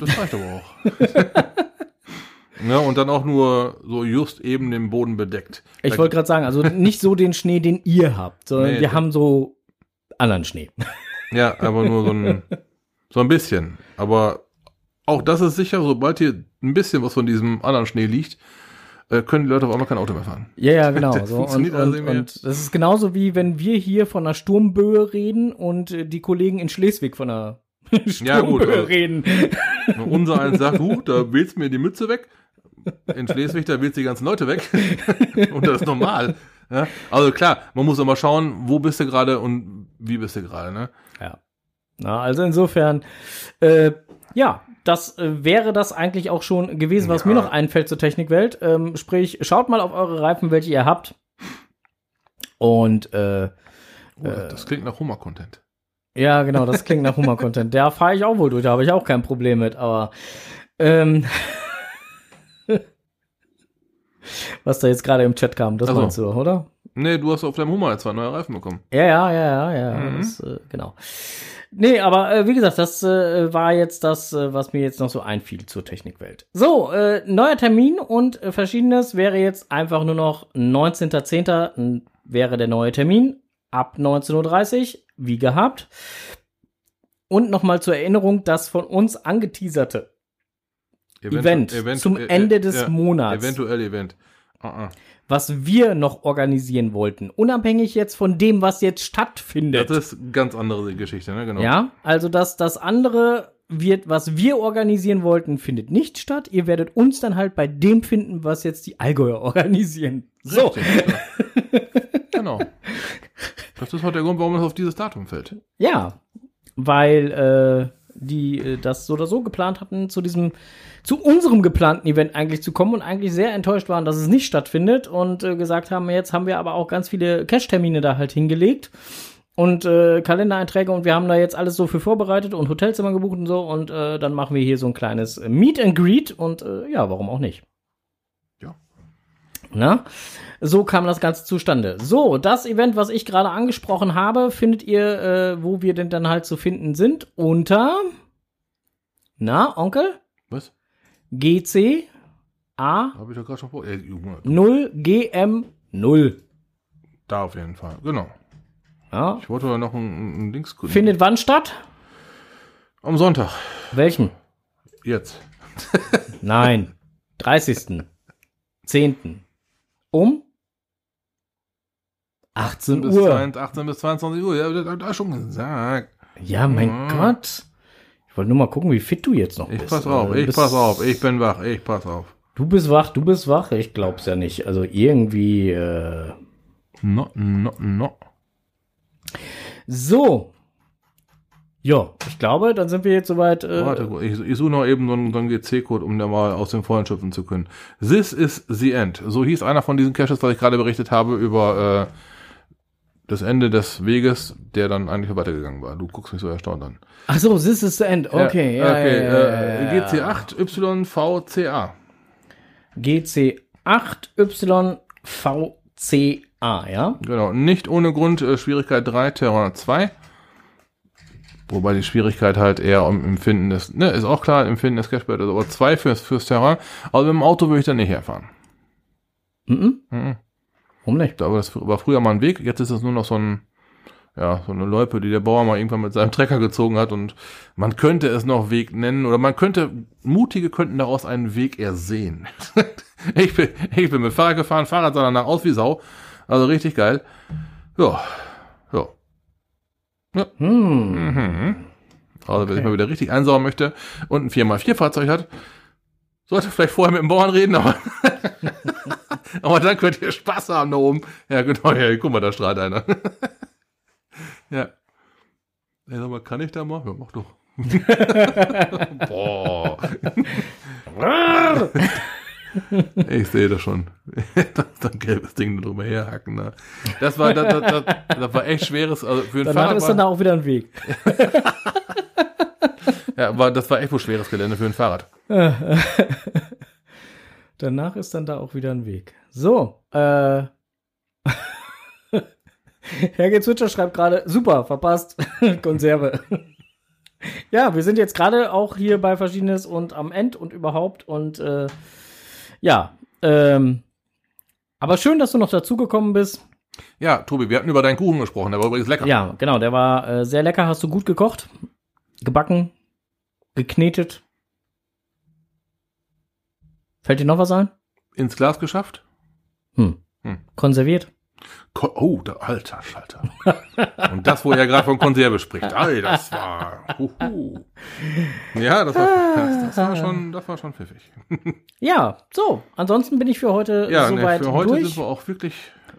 Das reicht aber auch. ja, und dann auch nur so just eben den Boden bedeckt. Ich wollte gerade sagen, also nicht so den Schnee, den ihr habt, sondern Nee, wir haben so anderen Schnee. Ja, aber nur so ein, so ein bisschen. Aber auch das ist sicher, sobald hier ein bisschen was von diesem anderen Schnee liegt, äh, können die Leute auf einmal kein Auto mehr fahren. Ja, ja, genau. Das So, und, funktioniert also und, und das ist genauso wie wenn wir hier von einer Sturmböe reden und äh, die Kollegen in Schleswig von einer Ja, gut, Sturmböe also- reden. Unser eins sagt, huh, da wählst mir die Mütze weg. In Schleswig, da wählst die ganzen Leute weg. und das ist normal. Ja? Also klar, man muss immer schauen, wo bist du gerade und wie bist du gerade. Ne? Ja. Na, also insofern, äh, ja, das äh, wäre das eigentlich auch schon gewesen, was Ja. mir noch einfällt zur Technikwelt. Ähm, sprich, schaut mal auf eure Reifen, welche ihr habt. Und äh, Oh, das, das klingt nach Hummer-Content. ja, genau, das klingt nach Hummer-Content. Da fahre ich auch wohl durch, da habe ich auch kein Problem mit, aber ähm, was da jetzt gerade im Chat kam, das Ach so. meinst du, oder? Nee, du hast auf deinem Hummer jetzt zwei neue Reifen bekommen. Ja, ja, ja, ja, ja. Mhm. Das, äh, genau. Nee, aber äh, wie gesagt, das äh, war jetzt das, äh, was mir jetzt noch so einfiel zur Technikwelt. So, äh, neuer Termin und äh, verschiedenes wäre jetzt einfach nur noch 19.10. n- wäre der neue Termin ab 19.30 Uhr, wie gehabt. Und nochmal zur Erinnerung, das von uns angeteaserte Event zum Ende des äh, ja, Monats. Eventuell Event. Ah, ah. was wir noch organisieren wollten, unabhängig jetzt von dem, was jetzt stattfindet. Das ist eine ganz andere Geschichte, ne? Genau. Ja, also das, das andere wird, was wir organisieren wollten, findet nicht statt. Ihr werdet uns dann halt bei dem finden, was jetzt die Allgäuer organisieren. So. Richtig, ja. genau. Das ist heute der Grund, warum es auf dieses Datum fällt. Ja, weil äh, die äh, das so oder so geplant hatten, zu diesem, zu unserem geplanten Event eigentlich zu kommen und eigentlich sehr enttäuscht waren, dass es nicht stattfindet und äh, gesagt haben, jetzt haben wir aber auch ganz viele Cash-Termine da halt hingelegt und äh, Kalendereinträge und wir haben da jetzt alles so für vorbereitet und Hotelzimmer gebucht und so und äh, dann machen wir hier so ein kleines Meet and Greet und äh, ja, warum auch nicht? Na? So kam das Ganze zustande. So, das Event, was ich gerade angesprochen habe, findet ihr, äh, wo wir denn dann halt zu finden sind, unter, na, Onkel? Was? GC A Habe ich doch gerade schon vor. Äh, Junge, 0 GM 0. da auf jeden Fall. Genau. Ja. Ich wollte noch ein, ein Dings gucken. Findet wann statt? Am Sonntag. Welchen? Jetzt. Nein. 30. 10. Um 18 bis Uhr. 22 18 bis 22 Uhr. Ja, da, da schon gesagt. Ja, mein Mhm. Gott. Ich wollte nur mal gucken, wie fit du jetzt noch Ich bist. pass auf, Äh, ich pass auf, ich bin wach, ich pass auf. Du bist wach, du bist wach. Ich glaub's ja nicht. Also irgendwie. Äh No, no, no. so. Ja, ich glaube, dann sind wir jetzt soweit. Äh, Warte, ich, ich suche noch eben so einen, so einen GC-Code, um da mal aus dem Vollen schöpfen zu können. This is the end. So hieß einer von diesen Caches, was ich gerade berichtet habe, über äh, das Ende des Weges, der dann eigentlich weitergegangen war. Du guckst mich so erstaunt an. Ach so, this is the end. Okay, ja, okay, ja. GC8YVCA. GC8YVCA, ja? Genau, nicht ohne Grund äh, Schwierigkeit 3, Terrain 2. Wobei die Schwierigkeit halt eher am Empfinden des, ne, ist auch klar, Empfinden des Cashbed ist aber 2 fürs, fürs Terrain. Aber mit dem Auto würde ich da nicht herfahren. Mhm. Mhm. Warum nicht? Aber das war früher mal ein Weg, jetzt ist es nur noch so ein, ja, so eine Loipe, die der Bauer mal irgendwann mit seinem Trecker gezogen hat und man könnte es noch Weg nennen oder man könnte, Mutige könnten daraus einen Weg ersehen. ich, bin, ich bin mit Fahrrad gefahren, Fahrrad sah danach aus wie Sau, also richtig geil. Ja. Ja. Hm. Mhm. Also wer sich mal wieder richtig einsaugen möchte und ein 4x4 Fahrzeug hat, sollte vielleicht vorher mit dem Bauern reden, aber, aber dann könnt ihr Spaß haben da oben. Ja, genau, ja, guck mal, da strahlt einer. ja. Ey, sag mal, kann ich da mal? Ja, mach doch. Boah. Ich sehe das schon. ist ein gelbes Ding drüber herhacken. Da. Das war, das, das, das, das war echt schweres. Also für ein Danach Fahrrad ist dann da auch wieder ein Weg. ja, war, das war echt wohl schweres Gelände für ein Fahrrad. Danach ist dann da auch wieder ein Weg. So, äh. Herr Zwitscher schreibt gerade, super, verpasst. Konserve. ja, wir sind jetzt gerade auch hier bei Verschiedenes und am End und überhaupt und äh, ja, ähm, aber schön, dass du noch dazugekommen bist. Ja, Tobi, wir hatten über deinen Kuchen gesprochen, der war übrigens lecker. Ja, genau, der war äh, sehr lecker, hast du gut gekocht, gebacken, geknetet. Fällt dir noch was ein? Ins Glas geschafft? Hm. Hm. Konserviert? Oh, der alter Schalter. Und das, wo er gerade von Konserve spricht. Ey, das war. Huhu. Ja, das war, das, das war schon, das war schon pfiffig. Ja, so. Ansonsten bin ich für heute Ja, soweit für heute durch. sind wir auch wirklich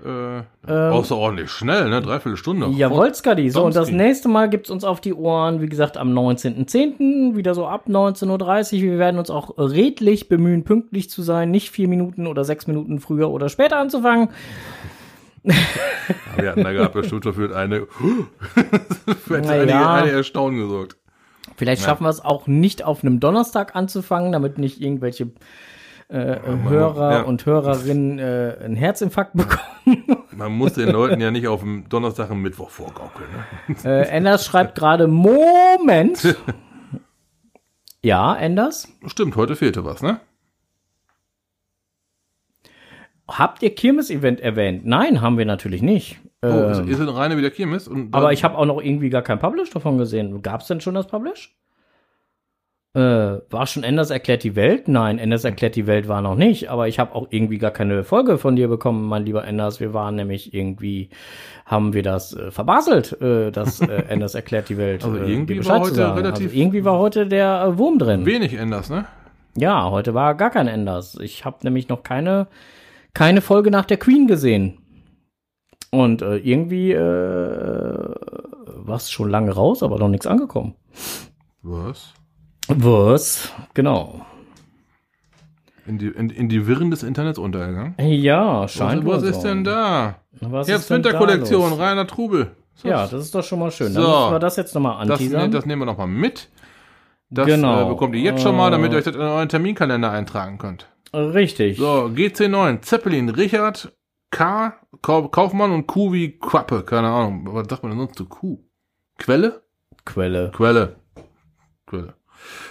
äh, außerordentlich schnell, ne? Dreiviertel Stunde. Jawohl, Skadi. So, und das nächste Mal gibt's uns auf die Ohren, wie gesagt, am 19.10., wieder so ab 19.30 Uhr. Wir werden uns auch redlich bemühen, pünktlich zu sein, nicht vier Minuten oder sechs Minuten früher oder später anzufangen. Wir hatten da gerade bestimmt dafür eine, für eine, ja. eine Erstaunen gesorgt. Vielleicht schaffen wir es auch nicht auf einem Donnerstag anzufangen, damit nicht irgendwelche äh, Hörer ja. und Hörerinnen äh, einen Herzinfarkt bekommen. Man muss den Leuten ja nicht auf dem Donnerstag und Mittwoch vorgaukeln. Ne? äh, Enders schreibt gerade, Moment. Ja, Enders. Stimmt, heute fehlte was, ne? Habt ihr Kirmes-Event erwähnt? Nein, haben wir natürlich nicht. Oh, ist, Ähm, ist es reine wieder Kirmes? Aber ich habe auch noch irgendwie gar kein Publish davon gesehen. Gab es denn schon das Publish? Äh, war schon Enders erklärt die Welt? Nein, Enders erklärt die Welt war noch nicht, aber ich habe auch irgendwie gar keine Folge von dir bekommen, mein lieber Enders. Wir waren nämlich irgendwie, haben wir das äh, verbaselt, äh, dass äh, Enders erklärt die Welt. Also äh, irgendwie war heute relativ- Also irgendwie war heute der äh, Wurm drin. wenig änders, ne? Ja, heute war gar kein Enders. Ich habe nämlich noch keine, keine Folge nach der Queen gesehen. Und äh, irgendwie äh, war es schon lange raus, aber noch nichts angekommen. Was? Was? Genau. In die, in, in die Wirren des Internets untergegangen? Ja, scheint was, was ist so. denn da? Was Herbst-Winter-Kollektion, los? reiner Trubel. So. Ja, das ist doch schon mal schön. Dann So. müssen wir das jetzt nochmal das, anteasern. ne, das nehmen wir nochmal mit. Das Genau. äh, bekommt ihr jetzt schon mal, damit Äh. ihr euch das in euren Terminkalender eintragen könnt. Richtig. So, GC9, Zeppelin, Richard, K, Kau- Kaufmann und Q wie Quappe. Keine Ahnung, was sagt man denn sonst zu Q? Quelle? Quelle. Quelle. Quelle.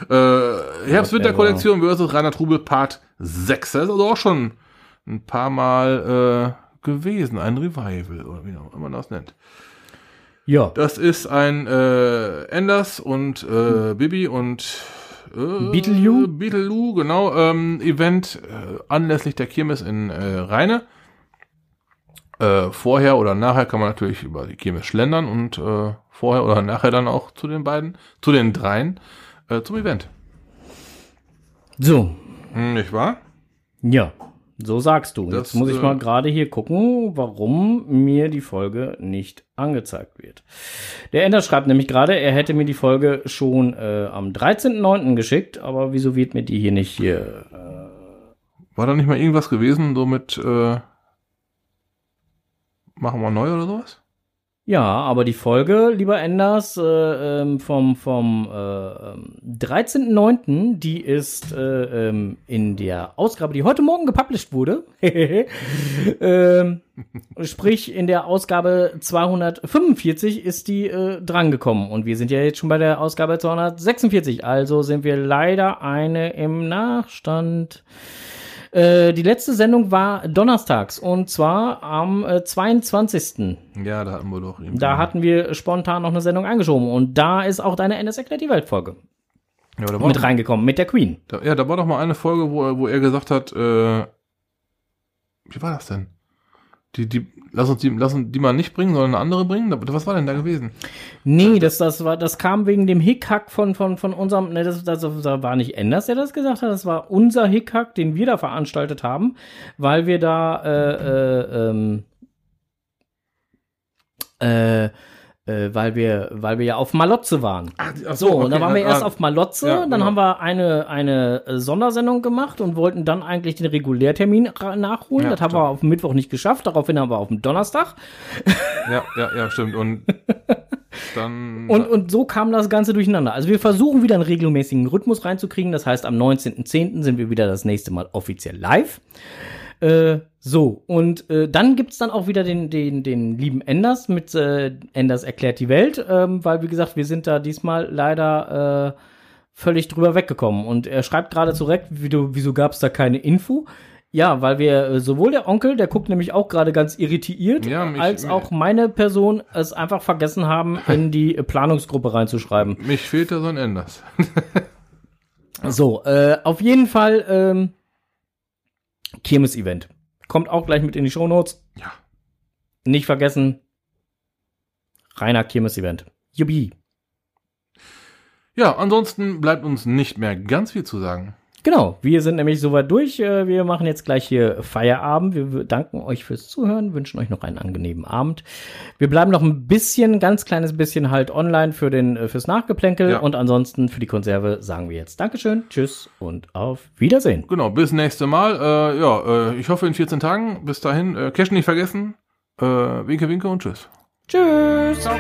Äh, Herbst-Winter-Kollektion versus Rainer Trubel Part 6. Das ist also auch schon ein paar Mal äh, gewesen. Ein Revival, oder wie auch immer man das nennt. Ja. Das ist ein äh, Enders und äh, Bibi und äh, Beetleloo? Beetleloo, genau, ähm, Event äh, anlässlich der Kirmes in äh, Rheine. Äh, vorher oder nachher kann man natürlich über die Kirmes schlendern und äh, vorher oder nachher dann auch zu den beiden, zu den dreien, äh, zum Event. So. Hm, nicht wahr? Ja. So sagst du. Das, Jetzt muss ich äh, mal gerade hier gucken, warum mir die Folge nicht angezeigt wird. Der Ender schreibt nämlich gerade, er hätte mir die Folge schon äh, am 13.09. geschickt, aber wieso wird mir die hier nicht hier War da nicht mal irgendwas gewesen, so mit äh, machen wir neu oder sowas? Ja, aber die Folge, lieber Enders, äh, ähm, vom, vom äh, ähm, 13.09., die ist äh, ähm, in der Ausgabe, die heute Morgen gepublished wurde, ähm, sprich in der Ausgabe 245 ist die äh, drangekommen. Und wir sind ja jetzt schon bei der Ausgabe 246, also sind wir leider eine im Nachstand. Äh, die letzte Sendung war donnerstags und zwar am äh, 22. Ja, da hatten wir doch. Da hatten wir spontan noch eine Sendung eingeschoben und da ist auch deine NS erklärt die Welt Folge ja, mit reingekommen mit der Queen. Da, ja, da war doch mal eine Folge, wo, er- wo er gesagt hat, äh, wie war das denn? Die, die, lass uns die, lass uns die mal nicht bringen, sondern eine andere bringen. Was war denn da gewesen? Nee, das, das war, das kam wegen dem Hickhack von, von, von unserem, ne, das, das, war nicht Enders, der das gesagt hat, das war unser Hickhack, den wir da veranstaltet haben, weil wir da, äh, äh, ähm, äh, äh, weil wir, weil wir ja auf Malotze waren. So, und dann waren wir erst auf Malotze, Ja, dann genau. haben wir eine, eine äh, Sondersendung gemacht und wollten dann eigentlich den Regulärtermin nachholen. Ja, das haben wir auf Mittwoch nicht geschafft, daraufhin haben wir auf dem Donnerstag. Ja, ja, ja, stimmt. Und dann. Und, und so kam das Ganze durcheinander. Also wir versuchen wieder einen regelmäßigen Rhythmus reinzukriegen. Das heißt, am 19.10. sind wir wieder das nächste Mal offiziell live. Äh, so, und äh, dann gibt's dann auch wieder den, den, den lieben Enders mit äh, Enders erklärt die Welt, ähm, weil, wie gesagt, wir sind da diesmal leider äh, völlig drüber weggekommen. Und er schreibt gerade zurecht, wie du, wieso gab's da keine Info? Ja, weil wir äh, sowohl der Onkel, der guckt nämlich auch gerade ganz irritiert, Ja, mich- als auch meine Person es einfach vergessen haben, in die Planungsgruppe reinzuschreiben. mich fehlt da so ein Enders. So, äh, auf jeden Fall ähm, Kirmes-Event. Kommt auch gleich mit in die Shownotes. Ja. Nicht vergessen, reiner Kirmes-Event. Jubi. Ja, ansonsten bleibt uns nicht mehr ganz viel zu sagen. Genau, wir sind nämlich soweit durch. Äh, Wir machen jetzt gleich hier Feierabend. Wir danken euch fürs Zuhören, wünschen euch noch einen angenehmen Abend. Wir bleiben noch ein bisschen, ganz kleines bisschen halt online für den, äh, fürs Nachgeplänkel Ja. und ansonsten für die Konserve sagen wir jetzt Dankeschön, Tschüss und auf Wiedersehen. Genau, bis nächste Mal. Äh, ja, äh, ich hoffe in 14 Tagen. Bis dahin, äh, Cash nicht vergessen. Äh, winke, winke und tschüss. Tschüss. Ciao.